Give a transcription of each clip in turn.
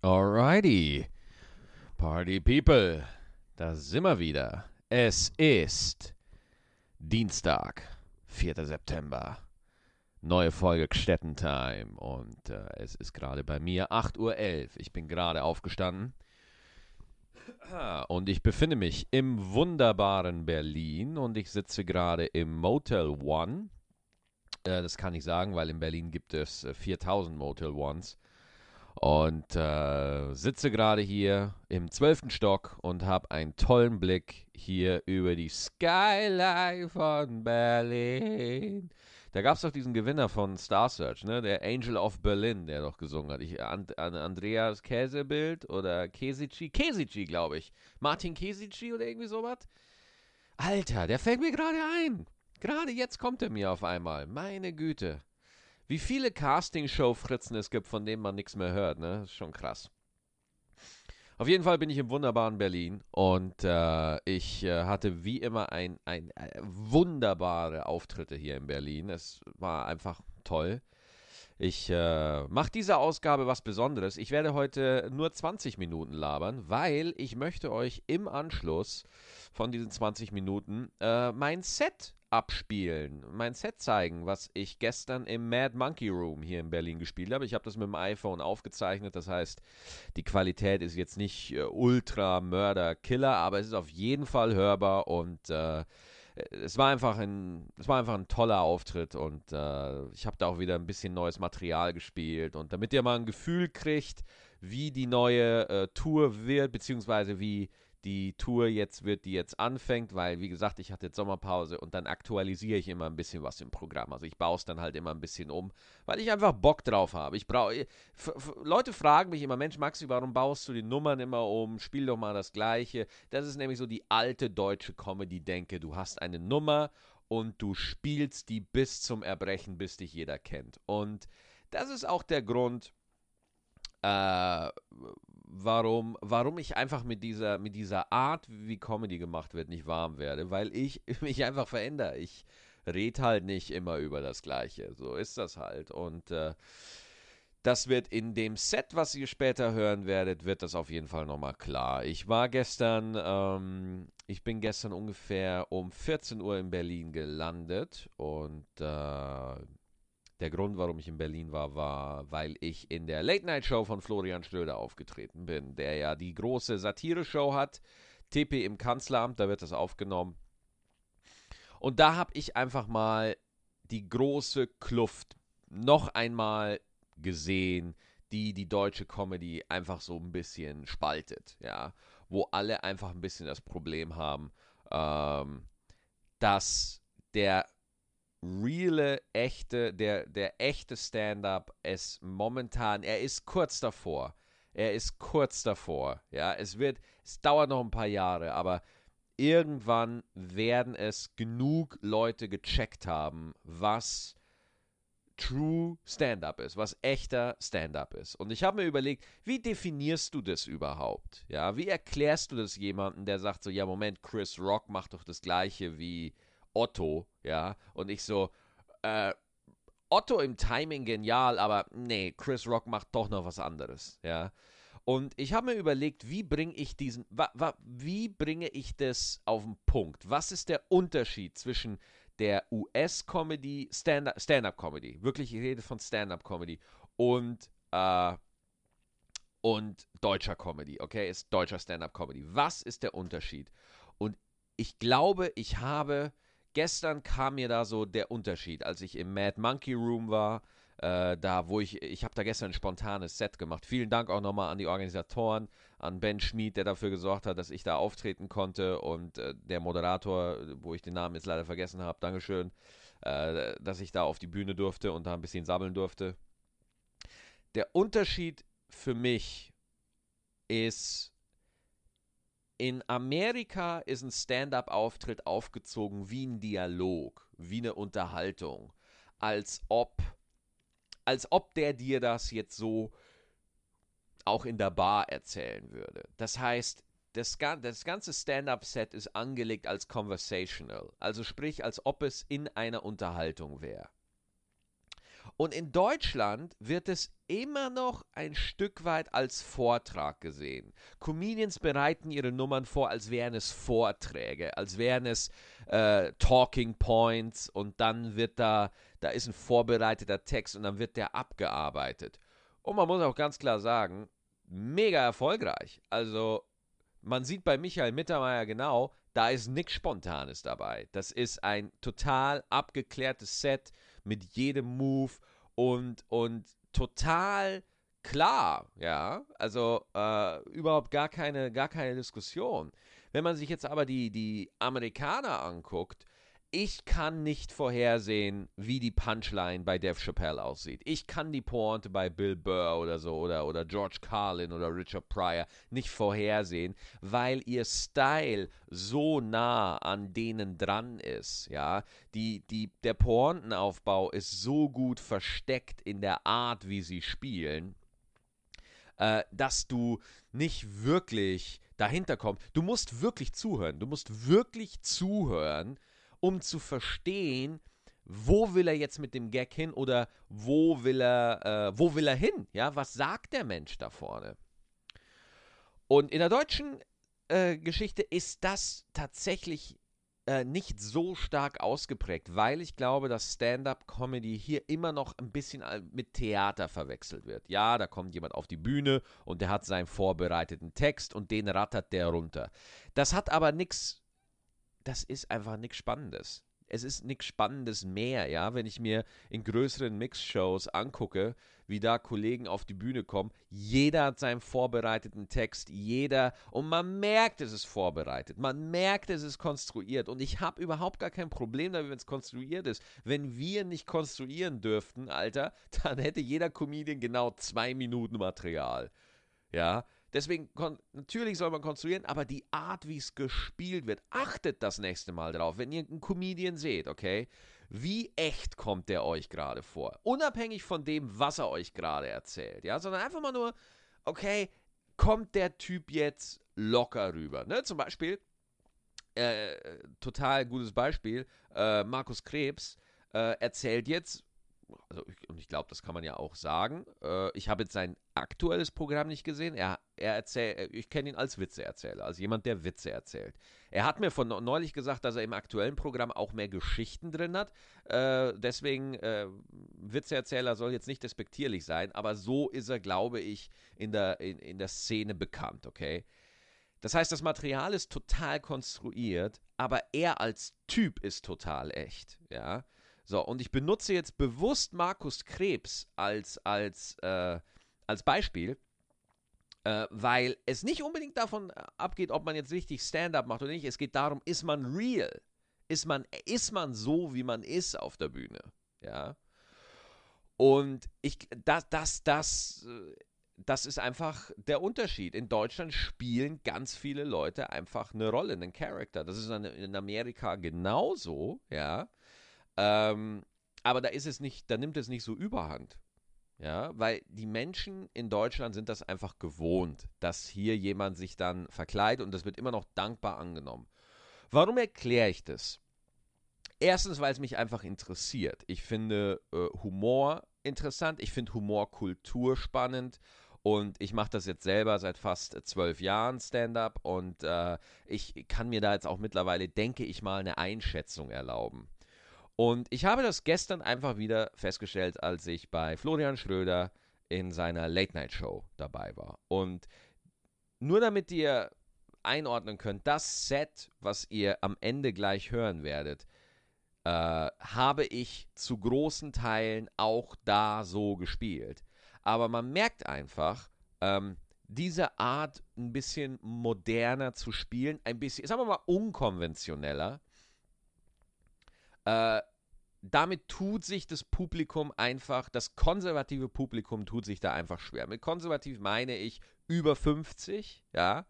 Alrighty. Party People, da sind wir wieder. Es ist Dienstag, 4. September. Neue Folge Gstettentime und äh, es ist gerade bei mir 8.11 Uhr. Ich bin gerade aufgestanden und ich befinde mich im wunderbaren Berlin und ich sitze gerade im Motel One. Äh, das kann ich sagen, weil in Berlin gibt es äh, 4000 Motel Ones. Und äh, sitze gerade hier im zwölften Stock und habe einen tollen Blick hier über die Skyline von Berlin. Da gab es doch diesen Gewinner von Star Search, ne? der Angel of Berlin, der doch gesungen hat. Ich, And, Andreas Käsebild oder Kesici, Kesici, glaube ich. Martin Kesici oder irgendwie sowas. Alter, der fällt mir gerade ein. Gerade jetzt kommt er mir auf einmal. Meine Güte. Wie viele Castingshow-Fritzen es gibt, von denen man nichts mehr hört, ne? Das ist schon krass. Auf jeden Fall bin ich im wunderbaren Berlin und äh, ich äh, hatte wie immer ein, ein, ein, äh, wunderbare Auftritte hier in Berlin. Es war einfach toll. Ich äh, mache diese Ausgabe was Besonderes. Ich werde heute nur 20 Minuten labern, weil ich möchte euch im Anschluss von diesen 20 Minuten äh, mein Set abspielen, mein Set zeigen, was ich gestern im Mad Monkey Room hier in Berlin gespielt habe. Ich habe das mit dem iPhone aufgezeichnet, das heißt, die Qualität ist jetzt nicht äh, ultra Mörder Killer, aber es ist auf jeden Fall hörbar und äh, es war einfach ein, es war einfach ein toller Auftritt und äh, ich habe da auch wieder ein bisschen neues Material gespielt und damit ihr mal ein Gefühl kriegt, wie die neue äh, Tour wird, beziehungsweise wie die Tour jetzt wird, die jetzt anfängt, weil, wie gesagt, ich hatte jetzt Sommerpause und dann aktualisiere ich immer ein bisschen was im Programm. Also ich baue es dann halt immer ein bisschen um, weil ich einfach Bock drauf habe. Ich brauche. Leute fragen mich immer, Mensch, Maxi, warum baust du die Nummern immer um? Spiel doch mal das Gleiche. Das ist nämlich so die alte deutsche Comedy-Denke. Du hast eine Nummer und du spielst die bis zum Erbrechen, bis dich jeder kennt. Und das ist auch der Grund, äh, warum, warum ich einfach mit dieser, mit dieser Art, wie Comedy gemacht wird, nicht warm werde, weil ich mich einfach verändere. Ich rede halt nicht immer über das Gleiche. So ist das halt. Und äh, das wird in dem Set, was ihr später hören werdet, wird das auf jeden Fall nochmal klar. Ich war gestern, ähm, ich bin gestern ungefähr um 14 Uhr in Berlin gelandet und äh, der Grund, warum ich in Berlin war, war, weil ich in der Late-Night-Show von Florian Schröder aufgetreten bin, der ja die große Satire-Show hat. TP im Kanzleramt, da wird das aufgenommen. Und da habe ich einfach mal die große Kluft noch einmal gesehen, die die deutsche Comedy einfach so ein bisschen spaltet, ja, wo alle einfach ein bisschen das Problem haben, ähm, dass der reale, echte, der, der echte Stand-up ist momentan, er ist kurz davor. Er ist kurz davor. Ja, es wird, es dauert noch ein paar Jahre, aber irgendwann werden es genug Leute gecheckt haben, was True Stand-up ist, was echter Stand-up ist. Und ich habe mir überlegt, wie definierst du das überhaupt? Ja, wie erklärst du das jemandem, der sagt so, ja, Moment, Chris Rock macht doch das gleiche wie Otto, ja, und ich so, äh, Otto im Timing genial, aber nee, Chris Rock macht doch noch was anderes, ja. Und ich habe mir überlegt, wie bringe ich diesen, wa, wa, wie bringe ich das auf den Punkt? Was ist der Unterschied zwischen der US-Comedy, Stand-up-Comedy, wirklich, ich rede von Stand-up-Comedy und, äh, und deutscher Comedy, okay, ist deutscher Stand-up-Comedy. Was ist der Unterschied? Und ich glaube, ich habe gestern kam mir da so der Unterschied, als ich im Mad Monkey Room war, äh, da wo ich, ich habe da gestern ein spontanes Set gemacht. Vielen Dank auch nochmal an die Organisatoren, an Ben Schmid, der dafür gesorgt hat, dass ich da auftreten konnte und äh, der Moderator, wo ich den Namen jetzt leider vergessen habe, Dankeschön, äh, dass ich da auf die Bühne durfte und da ein bisschen sammeln durfte. Der Unterschied für mich ist, in Amerika ist ein Stand-up-Auftritt aufgezogen wie ein Dialog, wie eine Unterhaltung, als ob, als ob der dir das jetzt so auch in der Bar erzählen würde. Das heißt, das, das ganze Stand-up-Set ist angelegt als conversational, also sprich, als ob es in einer Unterhaltung wäre. Und in Deutschland wird es immer noch ein Stück weit als Vortrag gesehen. Comedians bereiten ihre Nummern vor, als wären es Vorträge, als wären es äh, Talking Points und dann wird da, da ist ein vorbereiteter Text und dann wird der abgearbeitet. Und man muss auch ganz klar sagen, mega erfolgreich. Also man sieht bei Michael Mittermeier genau, da ist nichts Spontanes dabei. Das ist ein total abgeklärtes Set mit jedem Move und, und total klar, ja. Also äh, überhaupt gar keine, gar keine Diskussion. Wenn man sich jetzt aber die, die Amerikaner anguckt, ich kann nicht vorhersehen, wie die Punchline bei Dave Chappelle aussieht. Ich kann die Pointe bei Bill Burr oder so oder, oder George Carlin oder Richard Pryor nicht vorhersehen, weil ihr Style so nah an denen dran ist. Ja, die, die, der Pointenaufbau ist so gut versteckt in der Art, wie sie spielen, äh, dass du nicht wirklich dahinter kommst. Du musst wirklich zuhören. Du musst wirklich zuhören um zu verstehen, wo will er jetzt mit dem Gag hin oder wo will er, äh, wo will er hin? Ja, was sagt der Mensch da vorne? Und in der deutschen äh, Geschichte ist das tatsächlich äh, nicht so stark ausgeprägt, weil ich glaube, dass Stand-up-Comedy hier immer noch ein bisschen mit Theater verwechselt wird. Ja, da kommt jemand auf die Bühne und der hat seinen vorbereiteten Text und den rattert der runter. Das hat aber nichts das ist einfach nichts Spannendes. Es ist nichts Spannendes mehr, ja, wenn ich mir in größeren Mix-Shows angucke, wie da Kollegen auf die Bühne kommen. Jeder hat seinen vorbereiteten Text, jeder, und man merkt, es ist vorbereitet, man merkt, es ist konstruiert. Und ich habe überhaupt gar kein Problem damit, wenn es konstruiert ist. Wenn wir nicht konstruieren dürften, Alter, dann hätte jeder Comedian genau zwei Minuten Material. Ja, Deswegen, natürlich soll man konstruieren, aber die Art, wie es gespielt wird, achtet das nächste Mal drauf, wenn ihr einen Comedian seht, okay? Wie echt kommt der euch gerade vor? Unabhängig von dem, was er euch gerade erzählt, ja? Sondern einfach mal nur, okay, kommt der Typ jetzt locker rüber, ne? Zum Beispiel, äh, total gutes Beispiel, äh, Markus Krebs äh, erzählt jetzt also ich, und ich glaube, das kann man ja auch sagen. Äh, ich habe jetzt sein aktuelles Programm nicht gesehen. Er, er erzählt, äh, ich kenne ihn als Witzeerzähler, als jemand, der Witze erzählt. Er hat mir von neulich gesagt, dass er im aktuellen Programm auch mehr Geschichten drin hat. Äh, deswegen, äh, Witzeerzähler soll jetzt nicht despektierlich sein, aber so ist er, glaube ich, in der, in, in der Szene bekannt, okay? Das heißt, das Material ist total konstruiert, aber er als Typ ist total echt, ja. So, und ich benutze jetzt bewusst Markus Krebs als, als, äh, als Beispiel, äh, weil es nicht unbedingt davon abgeht, ob man jetzt richtig Stand-up macht oder nicht. Es geht darum, ist man real? Ist man, ist man so, wie man ist auf der Bühne? Ja. Und ich, das, das, das, das ist einfach der Unterschied. In Deutschland spielen ganz viele Leute einfach eine Rolle, einen Charakter. Das ist in Amerika genauso, ja. Ähm, aber da ist es nicht, da nimmt es nicht so überhand. Ja, weil die Menschen in Deutschland sind das einfach gewohnt, dass hier jemand sich dann verkleidet und das wird immer noch dankbar angenommen. Warum erkläre ich das? Erstens, weil es mich einfach interessiert. Ich finde äh, Humor interessant, ich finde Humorkultur spannend und ich mache das jetzt selber seit fast zwölf Jahren Stand-up und äh, ich kann mir da jetzt auch mittlerweile, denke ich mal, eine Einschätzung erlauben. Und ich habe das gestern einfach wieder festgestellt, als ich bei Florian Schröder in seiner Late-Night-Show dabei war. Und nur damit ihr einordnen könnt, das Set, was ihr am Ende gleich hören werdet, äh, habe ich zu großen Teilen auch da so gespielt. Aber man merkt einfach, ähm, diese Art ein bisschen moderner zu spielen, ein bisschen, sagen wir mal, unkonventioneller, äh, damit tut sich das Publikum einfach, das konservative Publikum tut sich da einfach schwer. Mit konservativ meine ich über 50, ja.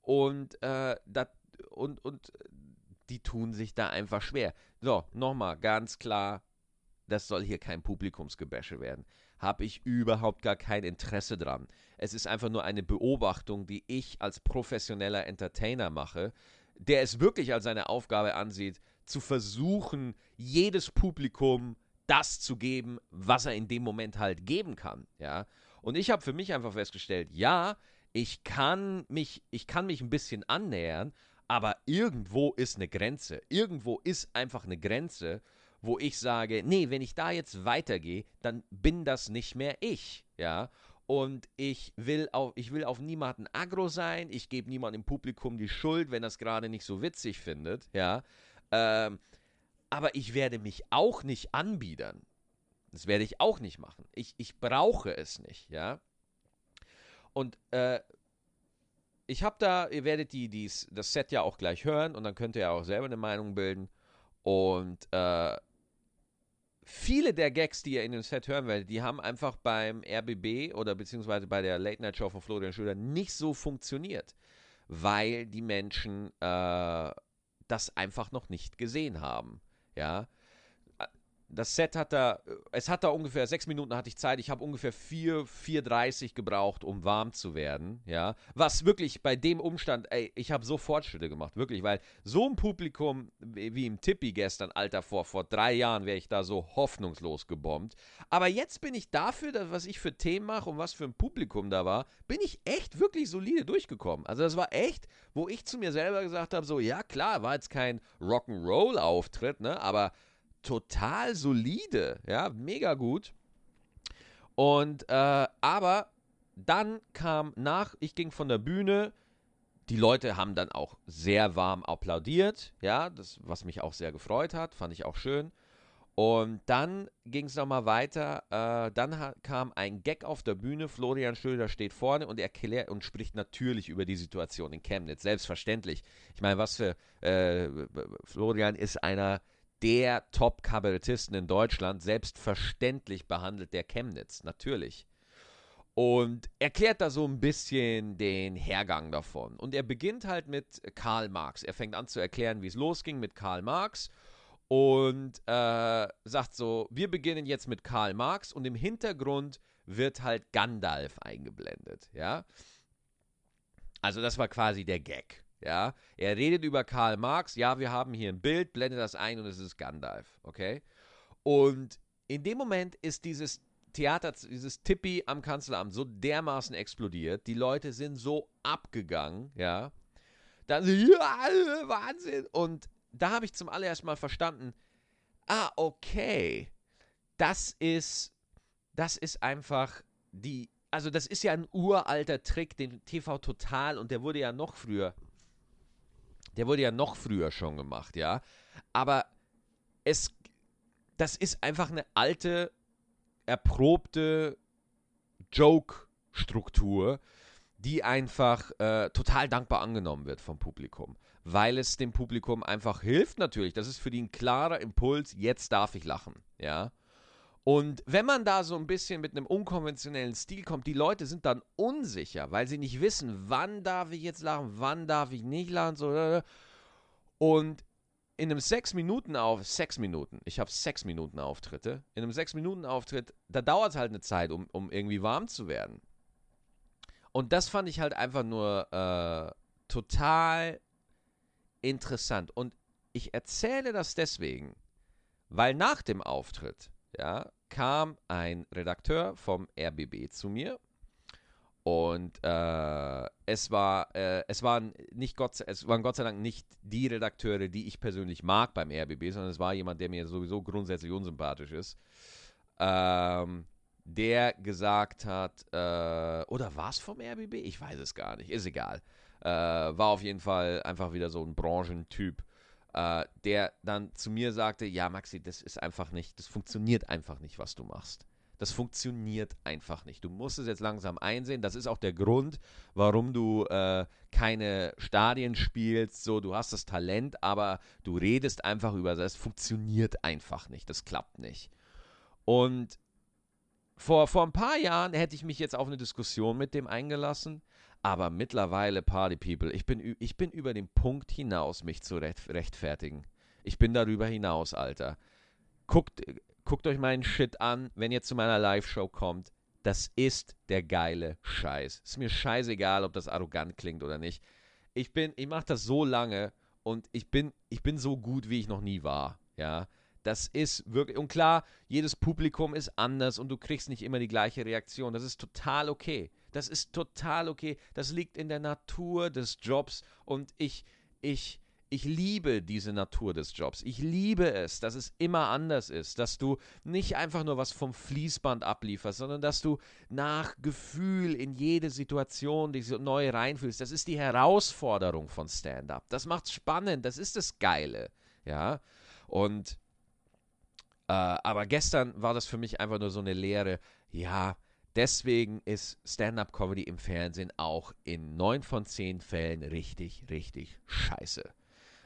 Und, äh, dat, und, und die tun sich da einfach schwer. So, nochmal ganz klar, das soll hier kein Publikumsgebäsche werden. Habe ich überhaupt gar kein Interesse dran. Es ist einfach nur eine Beobachtung, die ich als professioneller Entertainer mache, der es wirklich als seine Aufgabe ansieht, zu versuchen, jedes Publikum das zu geben, was er in dem Moment halt geben kann, ja. Und ich habe für mich einfach festgestellt, ja, ich kann mich, ich kann mich ein bisschen annähern, aber irgendwo ist eine Grenze. Irgendwo ist einfach eine Grenze, wo ich sage, nee, wenn ich da jetzt weitergehe, dann bin das nicht mehr ich, ja. Und ich will auf, ich will auf niemanden aggro sein, ich gebe niemandem im Publikum die Schuld, wenn es gerade nicht so witzig findet, ja. Ähm, aber ich werde mich auch nicht anbiedern. Das werde ich auch nicht machen. Ich, ich brauche es nicht, ja. Und äh, ich habe da, ihr werdet die, dies, das Set ja auch gleich hören und dann könnt ihr ja auch selber eine Meinung bilden. Und äh, viele der Gags, die ihr in dem Set hören werdet, die haben einfach beim RBB oder beziehungsweise bei der Late Night Show von Florian Schröder nicht so funktioniert, weil die Menschen äh, das einfach noch nicht gesehen haben. Ja, das Set hat da, es hat da ungefähr sechs Minuten hatte ich Zeit. Ich habe ungefähr vier, 4,30 gebraucht, um warm zu werden. Ja, was wirklich bei dem Umstand, ey, ich habe so Fortschritte gemacht, wirklich, weil so ein Publikum wie im Tippi gestern, Alter, vor, vor drei Jahren wäre ich da so hoffnungslos gebombt. Aber jetzt bin ich dafür, dass, was ich für Themen mache und was für ein Publikum da war, bin ich echt wirklich solide durchgekommen. Also das war echt, wo ich zu mir selber gesagt habe, so, ja klar, war jetzt kein Rock'n'Roll-Auftritt, ne, aber total solide, ja, mega gut. Und, äh, aber dann kam nach, ich ging von der Bühne, die Leute haben dann auch sehr warm applaudiert, ja, das, was mich auch sehr gefreut hat, fand ich auch schön. Und dann ging es nochmal weiter. Äh, dann kam ein Gag auf der Bühne. Florian Schröder steht vorne und erklärt und spricht natürlich über die Situation in Chemnitz. Selbstverständlich. Ich meine, was für äh, Florian ist einer der Top-Kabarettisten in Deutschland. Selbstverständlich behandelt der Chemnitz, natürlich. Und erklärt da so ein bisschen den Hergang davon. Und er beginnt halt mit Karl Marx. Er fängt an zu erklären, wie es losging mit Karl Marx. Und äh, sagt so, wir beginnen jetzt mit Karl Marx und im Hintergrund wird halt Gandalf eingeblendet, ja. Also das war quasi der Gag. Ja, er redet über Karl Marx. Ja, wir haben hier ein Bild, blende das ein und es ist Gandalf. Okay. Und in dem Moment ist dieses Theater, dieses Tippi am Kanzleramt so dermaßen explodiert. Die Leute sind so abgegangen. Ja. Dann, ja, Wahnsinn. Und da habe ich zum allerersten Mal verstanden, ah, okay. Das ist, das ist einfach die, also das ist ja ein uralter Trick, den TV Total und der wurde ja noch früher der wurde ja noch früher schon gemacht, ja. Aber es, das ist einfach eine alte, erprobte Joke-Struktur, die einfach äh, total dankbar angenommen wird vom Publikum, weil es dem Publikum einfach hilft natürlich. Das ist für die ein klarer Impuls, jetzt darf ich lachen, ja. Und wenn man da so ein bisschen mit einem unkonventionellen Stil kommt, die Leute sind dann unsicher, weil sie nicht wissen, wann darf ich jetzt lachen, wann darf ich nicht lachen. So. Äh, und in einem sechs Minuten auf sechs Minuten, ich habe sechs Minuten Auftritte, in einem sechs Minuten Auftritt, da dauert es halt eine Zeit, um, um irgendwie warm zu werden. Und das fand ich halt einfach nur äh, total interessant. Und ich erzähle das deswegen, weil nach dem Auftritt ja, kam ein Redakteur vom RBB zu mir und äh, es war äh, es waren nicht Gott es waren Gott sei Dank nicht die Redakteure, die ich persönlich mag beim RBB, sondern es war jemand, der mir sowieso grundsätzlich unsympathisch ist. Ähm, der gesagt hat, äh, oder war es vom RBB? Ich weiß es gar nicht, ist egal. Äh, war auf jeden Fall einfach wieder so ein Branchentyp, äh, der dann zu mir sagte, ja Maxi, das ist einfach nicht, das funktioniert einfach nicht, was du machst. Das funktioniert einfach nicht. Du musst es jetzt langsam einsehen. Das ist auch der Grund, warum du äh, keine Stadien spielst. So, du hast das Talent, aber du redest einfach über das. Es funktioniert einfach nicht. Das klappt nicht. Und vor, vor ein paar Jahren hätte ich mich jetzt auf eine Diskussion mit dem eingelassen. Aber mittlerweile, Party People, ich bin, ich bin über den Punkt hinaus, mich zu rechtfertigen. Ich bin darüber hinaus, Alter. Guckt, guckt euch meinen Shit an, wenn ihr zu meiner Live-Show kommt. Das ist der geile Scheiß. Ist mir scheißegal, ob das arrogant klingt oder nicht. Ich bin, ich mache das so lange und ich bin, ich bin so gut, wie ich noch nie war. Ja, Das ist wirklich, und klar, jedes Publikum ist anders und du kriegst nicht immer die gleiche Reaktion. Das ist total okay. Das ist total okay. Das liegt in der Natur des Jobs und ich, ich, ich liebe diese Natur des Jobs. Ich liebe es, dass es immer anders ist, dass du nicht einfach nur was vom Fließband ablieferst, sondern dass du nach Gefühl in jede Situation dich so neu reinfühlst. Das ist die Herausforderung von Stand-up. Das macht es spannend, das ist das Geile. Ja. Und äh, aber gestern war das für mich einfach nur so eine Lehre. Ja, deswegen ist Stand-up-Comedy im Fernsehen auch in neun von zehn Fällen richtig, richtig scheiße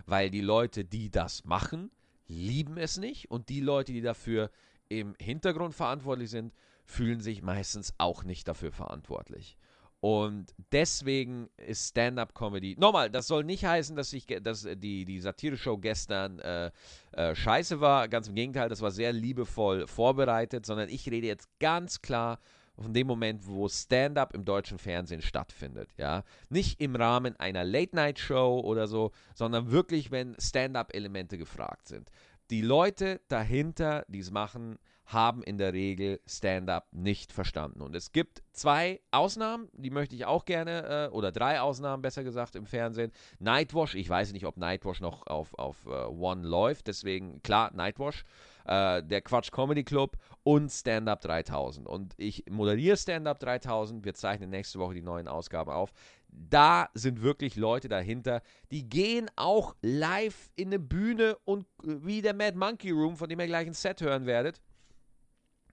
weil die Leute, die das machen, lieben es nicht und die Leute, die dafür im Hintergrund verantwortlich sind, fühlen sich meistens auch nicht dafür verantwortlich. Und deswegen ist Stand-up-Comedy. Nochmal, das soll nicht heißen, dass, ich, dass die, die Satire-Show gestern äh, äh, scheiße war. Ganz im Gegenteil, das war sehr liebevoll vorbereitet, sondern ich rede jetzt ganz klar von dem Moment, wo Stand-up im deutschen Fernsehen stattfindet, ja. Nicht im Rahmen einer Late-Night-Show oder so, sondern wirklich, wenn Stand-up-Elemente gefragt sind. Die Leute dahinter, die es machen, haben in der Regel Stand-up nicht verstanden. Und es gibt zwei Ausnahmen, die möchte ich auch gerne, äh, oder drei Ausnahmen besser gesagt im Fernsehen. Nightwash, ich weiß nicht, ob Nightwash noch auf, auf uh, One läuft, deswegen klar, Nightwash äh, der Quatsch Comedy Club und Stand Up 3000. Und ich moderiere Stand Up 3000. Wir zeichnen nächste Woche die neuen Ausgaben auf. Da sind wirklich Leute dahinter, die gehen auch live in eine Bühne und äh, wie der Mad Monkey Room, von dem ihr gleich ein Set hören werdet,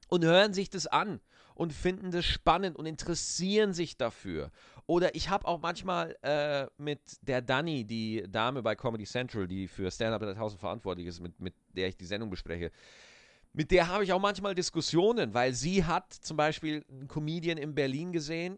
und hören sich das an und finden das spannend und interessieren sich dafür. Oder ich habe auch manchmal äh, mit der Dani, die Dame bei Comedy Central, die für Stand-Up 3000 verantwortlich ist, mit, mit der ich die Sendung bespreche, mit der habe ich auch manchmal Diskussionen, weil sie hat zum Beispiel einen Comedian in Berlin gesehen,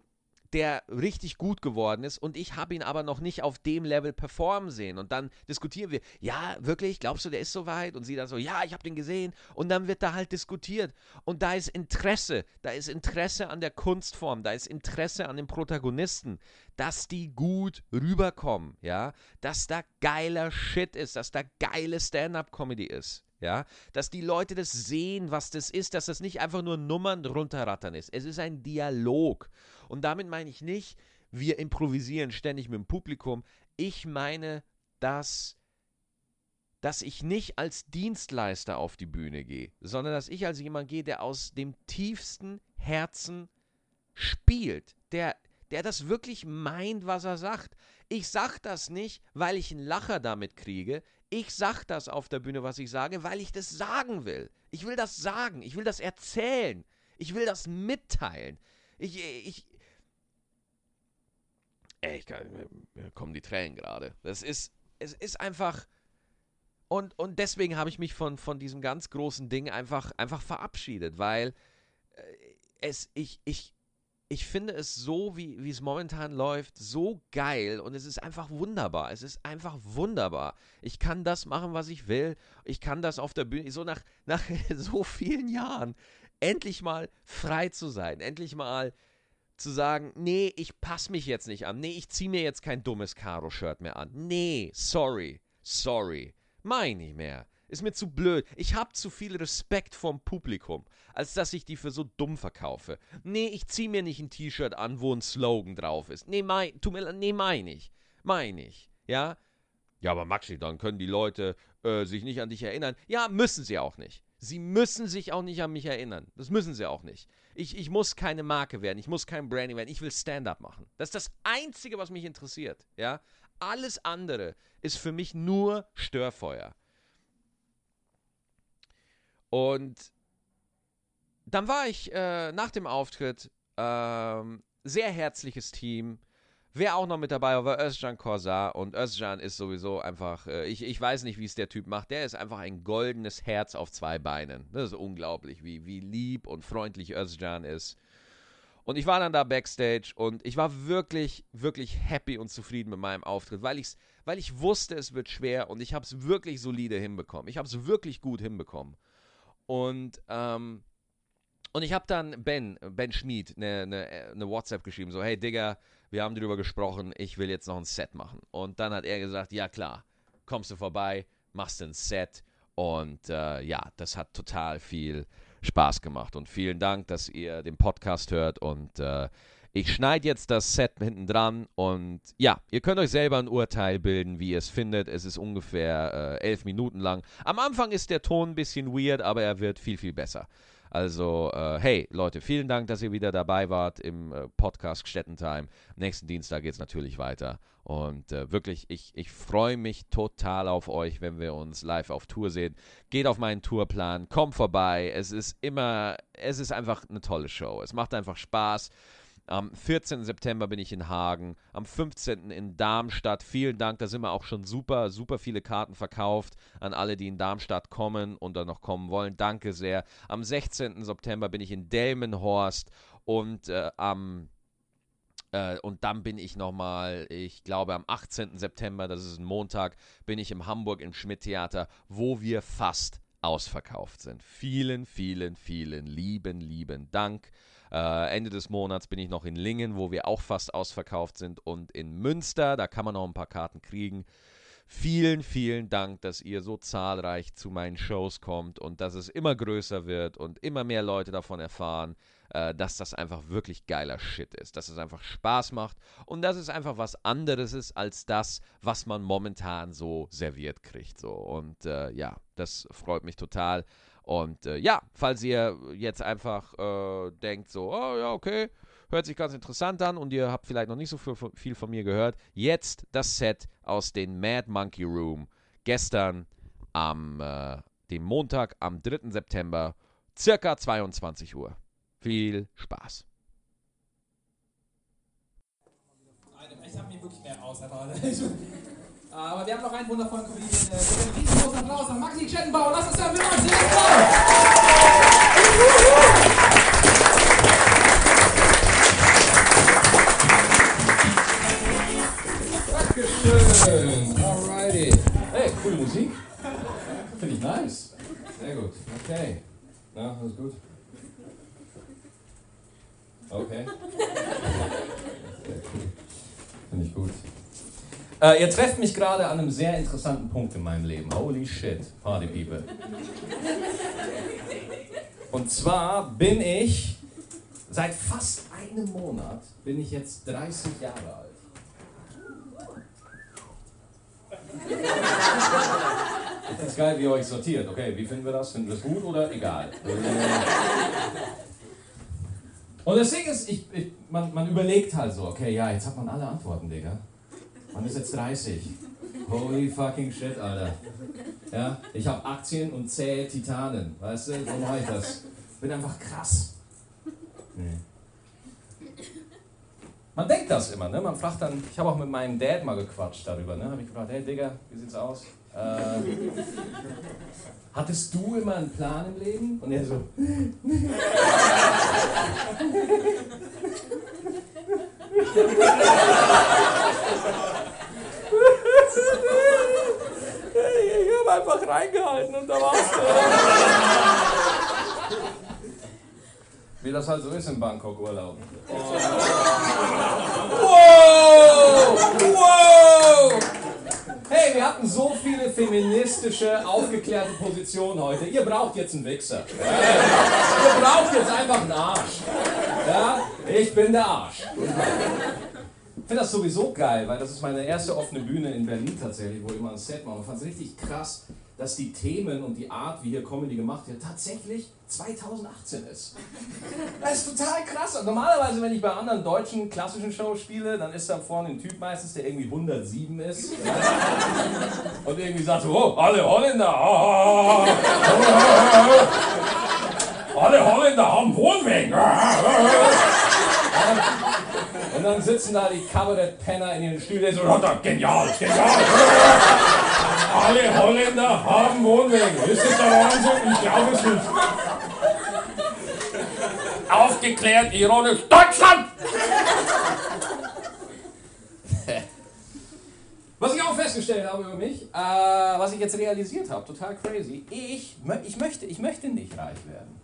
der richtig gut geworden ist und ich habe ihn aber noch nicht auf dem Level performen sehen. Und dann diskutieren wir, ja, wirklich, glaubst du, der ist so weit? Und sie dann so, ja, ich habe den gesehen. Und dann wird da halt diskutiert. Und da ist Interesse, da ist Interesse an der Kunstform, da ist Interesse an den Protagonisten, dass die gut rüberkommen, ja, dass da geiler Shit ist, dass da geile Stand-up-Comedy ist ja, dass die Leute das sehen, was das ist, dass das nicht einfach nur Nummern runterrattern ist. Es ist ein Dialog. Und damit meine ich nicht, wir improvisieren ständig mit dem Publikum. Ich meine, dass, dass ich nicht als Dienstleister auf die Bühne gehe, sondern dass ich als jemand gehe, der aus dem tiefsten Herzen spielt, der, der das wirklich meint, was er sagt. Ich sage das nicht, weil ich einen Lacher damit kriege. Ich sage das auf der Bühne, was ich sage, weil ich das sagen will. Ich will das sagen. Ich will das erzählen. Ich will das mitteilen. Ich, ich, ey, ich kann, mir kommen die Tränen gerade. Das ist, es ist einfach, und, und deswegen habe ich mich von, von diesem ganz großen Ding einfach, einfach verabschiedet, weil äh, es, ich, ich, ich finde es so, wie, wie es momentan läuft, so geil und es ist einfach wunderbar. Es ist einfach wunderbar. Ich kann das machen, was ich will. Ich kann das auf der Bühne, so nach, nach so vielen Jahren, endlich mal frei zu sein, endlich mal zu sagen, nee, ich passe mich jetzt nicht an. Nee, ich ziehe mir jetzt kein dummes Karo-Shirt mehr an. Nee, sorry, sorry. Mein nicht mehr. Ist mir zu blöd. Ich habe zu viel Respekt vom Publikum, als dass ich die für so dumm verkaufe. Nee, ich ziehe mir nicht ein T-Shirt an, wo ein Slogan drauf ist. Nee, mein, tu mir, nee, mein ich. Mein ich. Ja? Ja, aber Maxi, dann können die Leute äh, sich nicht an dich erinnern. Ja, müssen sie auch nicht. Sie müssen sich auch nicht an mich erinnern. Das müssen sie auch nicht. Ich, ich muss keine Marke werden. Ich muss kein Branding werden. Ich will Stand-up machen. Das ist das Einzige, was mich interessiert. Ja? Alles andere ist für mich nur Störfeuer. Und dann war ich äh, nach dem Auftritt ähm, sehr herzliches Team. Wer auch noch mit dabei war, war Özcan Korsar. Und Özcan ist sowieso einfach, äh, ich, ich weiß nicht, wie es der Typ macht. Der ist einfach ein goldenes Herz auf zwei Beinen. Das ist unglaublich, wie, wie lieb und freundlich Özcan ist. Und ich war dann da backstage und ich war wirklich, wirklich happy und zufrieden mit meinem Auftritt, weil, ich's, weil ich wusste, es wird schwer und ich habe es wirklich solide hinbekommen. Ich habe es wirklich gut hinbekommen. Und, ähm, und ich habe dann Ben, Ben Schmid, eine, eine, eine WhatsApp geschrieben, so, hey Digga, wir haben darüber gesprochen, ich will jetzt noch ein Set machen. Und dann hat er gesagt, ja klar, kommst du vorbei, machst ein Set Und äh, ja, das hat total viel Spaß gemacht. Und vielen Dank, dass ihr den Podcast hört. Und äh, ich schneide jetzt das Set hinten dran. Und ja, ihr könnt euch selber ein Urteil bilden, wie ihr es findet. Es ist ungefähr äh, elf Minuten lang. Am Anfang ist der Ton ein bisschen weird, aber er wird viel, viel besser. Also, äh, hey Leute, vielen Dank, dass ihr wieder dabei wart im äh, Podcast Stettentime. Nächsten Dienstag geht es natürlich weiter. Und äh, wirklich, ich, ich freue mich total auf euch, wenn wir uns live auf Tour sehen. Geht auf meinen Tourplan, kommt vorbei. Es ist immer, es ist einfach eine tolle Show. Es macht einfach Spaß. Am 14. September bin ich in Hagen, am 15. in Darmstadt. Vielen Dank, da sind wir auch schon super, super viele Karten verkauft an alle, die in Darmstadt kommen und dann noch kommen wollen. Danke sehr. Am 16. September bin ich in Delmenhorst und äh, am äh, und dann bin ich nochmal, ich glaube am 18. September, das ist ein Montag, bin ich im Hamburg im Schmidt-Theater, wo wir fast ausverkauft sind. Vielen, vielen, vielen lieben, lieben Dank. Äh, Ende des Monats bin ich noch in Lingen, wo wir auch fast ausverkauft sind. Und in Münster, da kann man noch ein paar Karten kriegen. Vielen, vielen Dank, dass ihr so zahlreich zu meinen Shows kommt und dass es immer größer wird und immer mehr Leute davon erfahren, äh, dass das einfach wirklich geiler Shit ist, dass es einfach Spaß macht und dass es einfach was anderes ist als das, was man momentan so serviert kriegt. So. Und äh, ja, das freut mich total. Und äh, ja, falls ihr jetzt einfach äh, denkt, so, oh ja, okay, hört sich ganz interessant an und ihr habt vielleicht noch nicht so viel, viel von mir gehört, jetzt das Set aus den Mad Monkey Room. Gestern am äh, dem Montag, am 3. September, circa 22 Uhr. Viel Spaß. Ich habe mir wirklich mehr aus, Aber wir haben noch einen wundervollen Comedian. Äh, einen riesengroßen Applaus an Maxi Schettenbauer. Lass uns da mit uns Dankeschön. Alrighty. Hey, coole Musik. Finde ich nice. Sehr gut. Okay. Na, alles gut? Okay. Finde ich gut. Äh, ihr trefft mich gerade an einem sehr interessanten Punkt in meinem Leben. Holy shit, Party People. Und zwar bin ich seit fast einem Monat, bin ich jetzt 30 Jahre alt. Das ist geil, wie ihr euch sortiert. Okay, wie finden wir das? Finden wir es gut oder egal? Und das Ding ist, ich, ich, man, man überlegt halt so, okay, ja, jetzt hat man alle Antworten, Digga. Man ist jetzt 30. Holy fucking shit, Alter. Ja, ich habe Aktien und zähle Titanen. Weißt du, so mache ich das. Bin einfach krass. Nee. Man denkt das immer, ne? Man fragt dann, ich habe auch mit meinem Dad mal gequatscht darüber, ne? Habe ich gefragt, hey Digga, wie sieht's aus? Äh, hattest du immer einen Plan im Leben? Und er so, ich habe einfach reingehalten und da warst du. Wie das halt so ist im Bangkok-Urlaub. Oh. Wow! Wow! Hey, wir hatten so viele feministische, aufgeklärte Positionen heute. Ihr braucht jetzt einen Wichser. Ihr braucht jetzt einfach einen Arsch. Ja? Ich bin der Arsch. Finde das sowieso geil, weil das ist meine erste offene Bühne in Berlin tatsächlich, wo ich immer ein Set mache. Ich fand es richtig krass, dass die Themen und die Art, wie hier Comedy gemacht wird, tatsächlich 2018 ist. Das ist total krass. Und normalerweise, wenn ich bei anderen deutschen klassischen Shows spiele, dann ist da vorne ein Typ meistens, der irgendwie 107 ist. Und irgendwie sagt oh, alle Holländer, oh, alle Holländer haben Wohnweg. Und dann sitzen da die Kabarett-Penner in ihren Stühlen so, genial, genial. Alle Holländer haben Wohnwegen. Ist das der Wahnsinn? Ich glaube es nicht. Aufgeklärt, ironisch, Deutschland! Was ich auch festgestellt habe über mich, äh, was ich jetzt realisiert habe, total crazy, ich, ich, möchte, ich möchte nicht reich werden.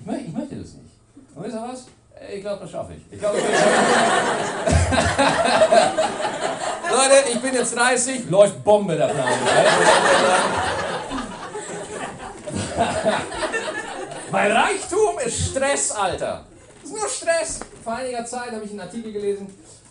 Ich, möchte, ich möchte das nicht. Und wisst ihr was? Ich glaube, das schaffe ich. ich glaub, Leute, ich bin jetzt 30, läuft Bombe der Plan. Weil Reichtum ist Stress, Alter. Das ist nur Stress. Vor einiger Zeit habe ich einen Artikel gelesen,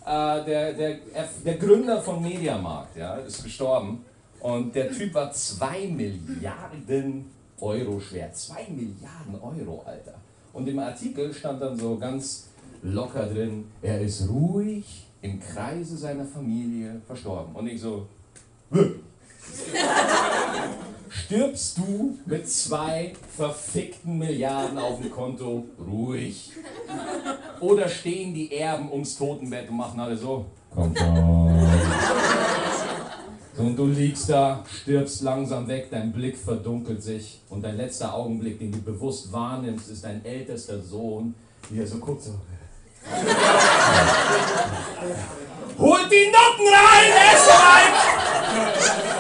äh, der, der, der Gründer von Mediamarkt ja, ist gestorben. Und der Typ war 2 Milliarden Euro schwer. 2 Milliarden Euro, Alter. Und im Artikel stand dann so ganz locker drin, er ist ruhig im Kreise seiner Familie verstorben. Und ich so, stirbst du mit zwei verfickten Milliarden auf dem Konto ruhig? Oder stehen die Erben ums Totenbett und machen alle so, komm schon. Und du liegst da, stirbst langsam weg, dein Blick verdunkelt sich und dein letzter Augenblick, den du bewusst wahrnimmst, ist dein ältester Sohn, wie er so guckt, so. Holt die Noten rein, er ist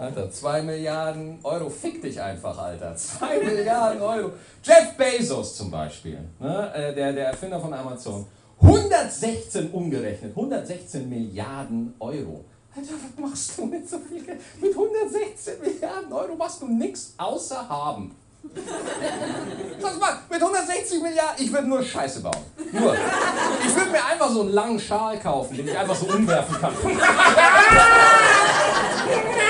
Alter, 2 Milliarden Euro, fick dich einfach, Alter. 2 Milliarden Euro. Jeff Bezos zum Beispiel, ne, äh, der, der Erfinder von Amazon. 116 umgerechnet, 116 Milliarden Euro. Alter, was machst du mit so viel Geld? Mit 116 Milliarden Euro machst du nichts außer haben. Was mal, mit 160 Milliarden, ich würde nur Scheiße bauen. Nur. Ich würde mir einfach so einen langen Schal kaufen, den ich einfach so umwerfen kann.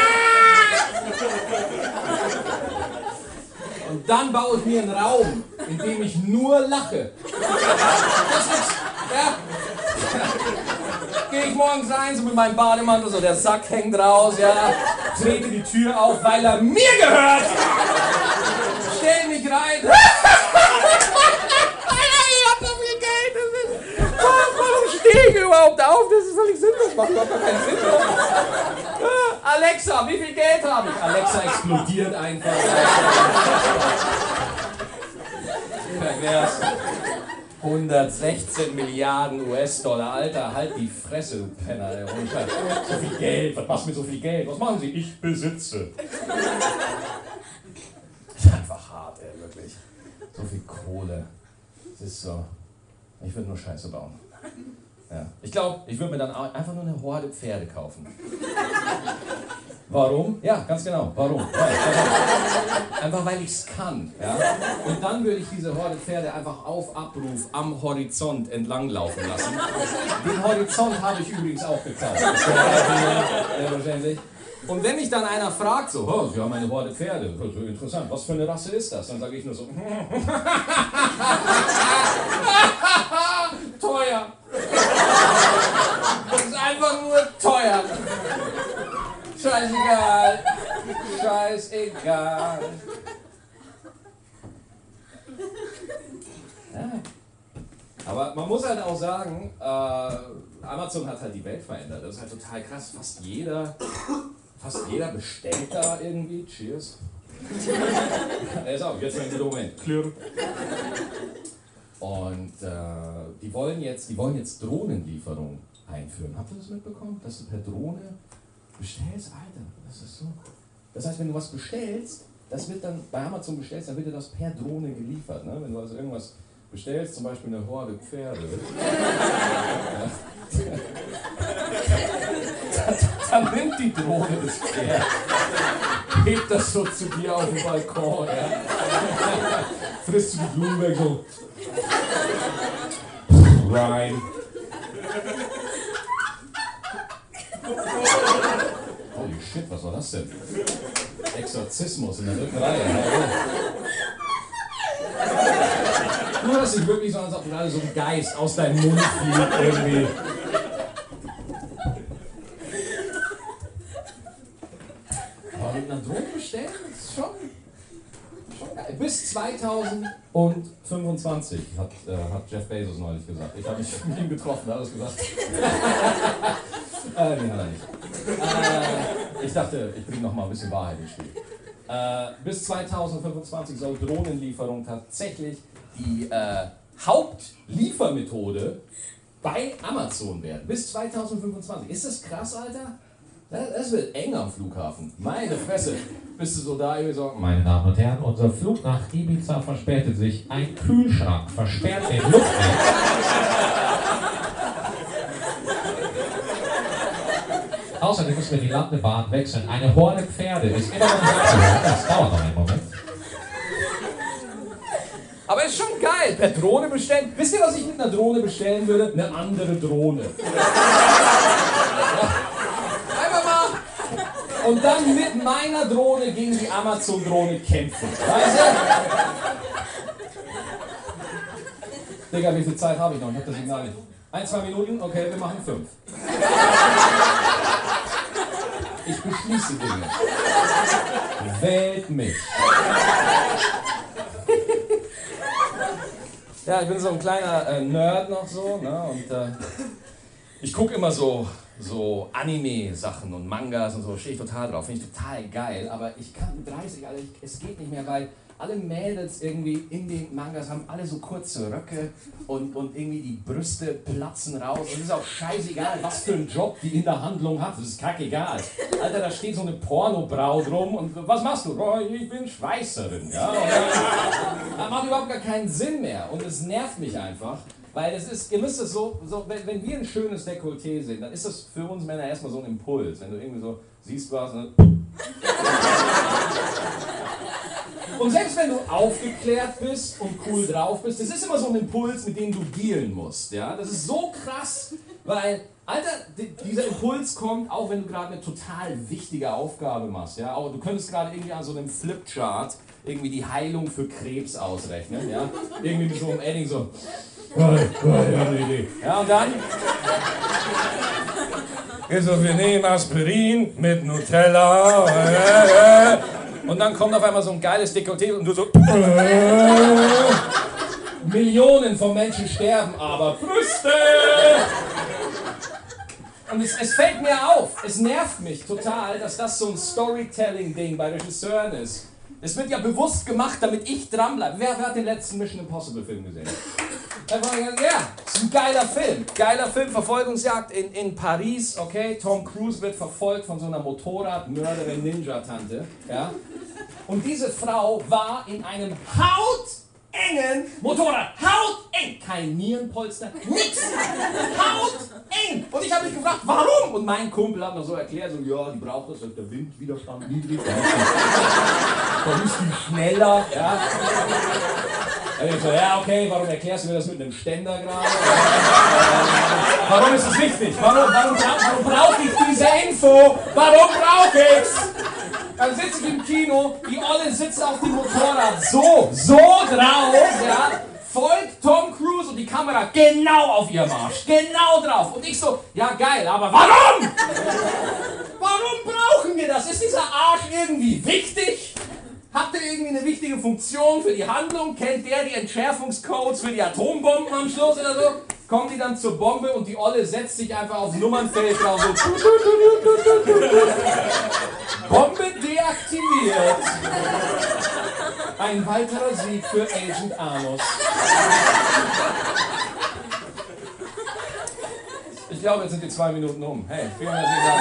dann baue ich mir einen Raum, in dem ich nur lache. Das ist, ja. Gehe ich morgens rein, so mit meinem Bademantel, so der Sack hängt raus, ja. Trete die Tür auf, weil er mir gehört. Stell mich rein. warum stehe ich überhaupt auf? Das ist völlig sinnlos. Macht überhaupt keinen Sinn. Alexa, wie viel Geld habe ich? Alexa explodiert einfach. Pervers. 116 Milliarden US-Dollar. Alter, halt die Fresse, du Penner. Ey. So viel Geld, was machst du mit so viel Geld? Was machen Sie? Ich besitze. Das ist einfach hart, ey, wirklich. So viel Kohle. Das ist so. Ich würde nur Scheiße bauen. Ja. Ich glaube, ich würde mir dann einfach nur eine Horde Pferde kaufen. Warum? Ja, ganz genau. Warum? Einfach weil ich es kann. Ja? Und dann würde ich diese Horde Pferde einfach auf Abruf am Horizont entlanglaufen lassen. Den Horizont habe ich übrigens auch gekauft. Selbstverständlich. Und wenn mich dann einer fragt, so, oh, Sie haben eine Horde Pferde, interessant, was für eine Rasse ist das? Dann sage ich nur so, teuer. Das ist einfach nur teuer. Scheißegal. Scheißegal. Aber man muss halt auch sagen, äh, Amazon hat halt die Welt verändert. Das ist halt total krass. Fast jeder, fast jeder bestellt da irgendwie. Cheers. Er ist auch, jetzt ein guter Moment. Clear. Und äh, die wollen jetzt, die wollen jetzt Drohnenlieferung einführen. Habt ihr das mitbekommen? Dass du per Drohne bestellst? Alter, das ist so. Das heißt, wenn du was bestellst, das wird dann bei Amazon bestellst, dann wird dir das per Drohne geliefert. Ne? Wenn du also irgendwas bestellst, zum Beispiel eine Horde Pferde, dann, nimmt die Drohne das Pferd, hebt das so zu dir auf den Balkon, ja? frisst du die Blumen weg so rein. Holy shit, was war das denn? Exorzismus in der dritten Reihe. Nur, dass ich wirklich so, als ob gerade so ein Geist aus deinem Mund fliegt irgendwie. Aber mit einer Drohne bestellen, das ist schon, schon geil. Bis 2025 hat, äh, hat Jeff Bezos neulich gesagt. Ich habe mich mit ihm getroffen, hat er es gesagt. äh, nee, hat er nicht. Äh, ich dachte, ich bringe noch mal ein bisschen Wahrheit ins Spiel. Äh, bis 2025 soll Drohnenlieferung tatsächlich die äh, Hauptliefermethode bei Amazon werden. Bis 2025. Ist das krass, Alter? Das, das wird eng am Flughafen. Meine Fresse. Bist du so da, irgendwie so, Meine Damen und Herren, unser Flug nach Ibiza verspätet sich. Ein Kühlschrank versperrt den Luftweg. Außerdem müssen wir die Landebahn wechseln. Eine Horde Pferde ist immer noch nicht. Das dauert noch einen Moment. Aber ist schon geil. Per Drohne bestellen. Wisst ihr, was ich mit einer Drohne bestellen würde? Eine andere Drohne. Und dann mit meiner Drohne gegen die Amazon-Drohne kämpfen. Weißt du? Digga, wie viel Zeit habe ich noch? Ich hab das Signal nicht. Ein, zwei Minuten? Okay, wir machen fünf. Ich beschließe Dinge. Wählt mich. Ja, ich bin so ein kleiner äh, Nerd noch so, ne? Und äh, ich gucke immer so, so Anime-Sachen und Mangas und so, stehe ich total drauf, finde ich total geil. Aber ich kann mit 30, Alter, ich, es geht nicht mehr, weil alle Mädels irgendwie in den Mangas haben alle so kurze Röcke und, und irgendwie die Brüste platzen raus. Und es ist auch scheißegal, was für einen Job die in der Handlung hat. Das ist kackegal. Alter, da steht so eine Pornobraut rum und was machst du? Oh, ich bin Schweißerin. Ja? Das macht überhaupt gar keinen Sinn mehr. Und es nervt mich einfach. Weil es ist, ihr müsst es so, so wenn, wenn wir ein schönes Dekolleté sehen, dann ist das für uns Männer erstmal so ein Impuls. Wenn du irgendwie so siehst was, ne? Und selbst wenn du aufgeklärt bist und cool drauf bist, das ist immer so ein Impuls, mit dem du dealen musst. Ja? Das ist so krass, weil, Alter, dieser Impuls kommt auch, wenn du gerade eine total wichtige Aufgabe machst. Ja? Auch, du könntest gerade irgendwie an so einem Flipchart irgendwie die Heilung für Krebs ausrechnen. Ja? Irgendwie so einem Edding so. Ja, und dann. Also, wir nehmen Aspirin mit Nutella. Und dann kommt auf einmal so ein geiles Dekolleté und du so. Millionen von Menschen sterben, aber Brüste! Und es, es fällt mir auf, es nervt mich total, dass das so ein Storytelling-Ding bei Regisseuren ist. Es wird ja bewusst gemacht, damit ich dranbleibe. Wer, wer hat den letzten Mission Impossible Film gesehen? Ja, ist ein geiler Film. Geiler Film, Verfolgungsjagd in, in Paris, okay? Tom Cruise wird verfolgt von so einer Motorradmörderin Ninja-Tante, ja? Und diese Frau war in einem hautengen Motorrad. Hauteng! Kein Nierenpolster, nix! Hauteng! Und ich habe mich gefragt, warum? Und mein Kumpel hat mir so erklärt, so, ja, die braucht das, der Windwiderstand niedrig. Dann ist die schneller, ja? Ich so, ja, okay, warum erklärst du mir das mit einem Ständer gerade? warum ist es wichtig? Warum, warum, warum brauche ich diese Info? Warum brauche ich's? Dann sitze ich im Kino, die Olle sitzt auf dem Motorrad so, so drauf, ja, folgt Tom Cruise und die Kamera genau auf ihr Marsch, genau drauf. Und ich so, ja geil, aber warum? Warum brauchen wir das? Ist dieser Arsch irgendwie wichtig? Hat der irgendwie eine wichtige Funktion für die Handlung? Kennt der die Entschärfungscodes für die Atombomben am Schluss oder so? kommen die dann zur Bombe und die Olle setzt sich einfach aufs Nummernfeld drauf. So. Bombe deaktiviert. Ein weiterer Sieg für Agent Amos. Ich glaube, jetzt sind die zwei Minuten um. Hey, vielen herzlichen Dank.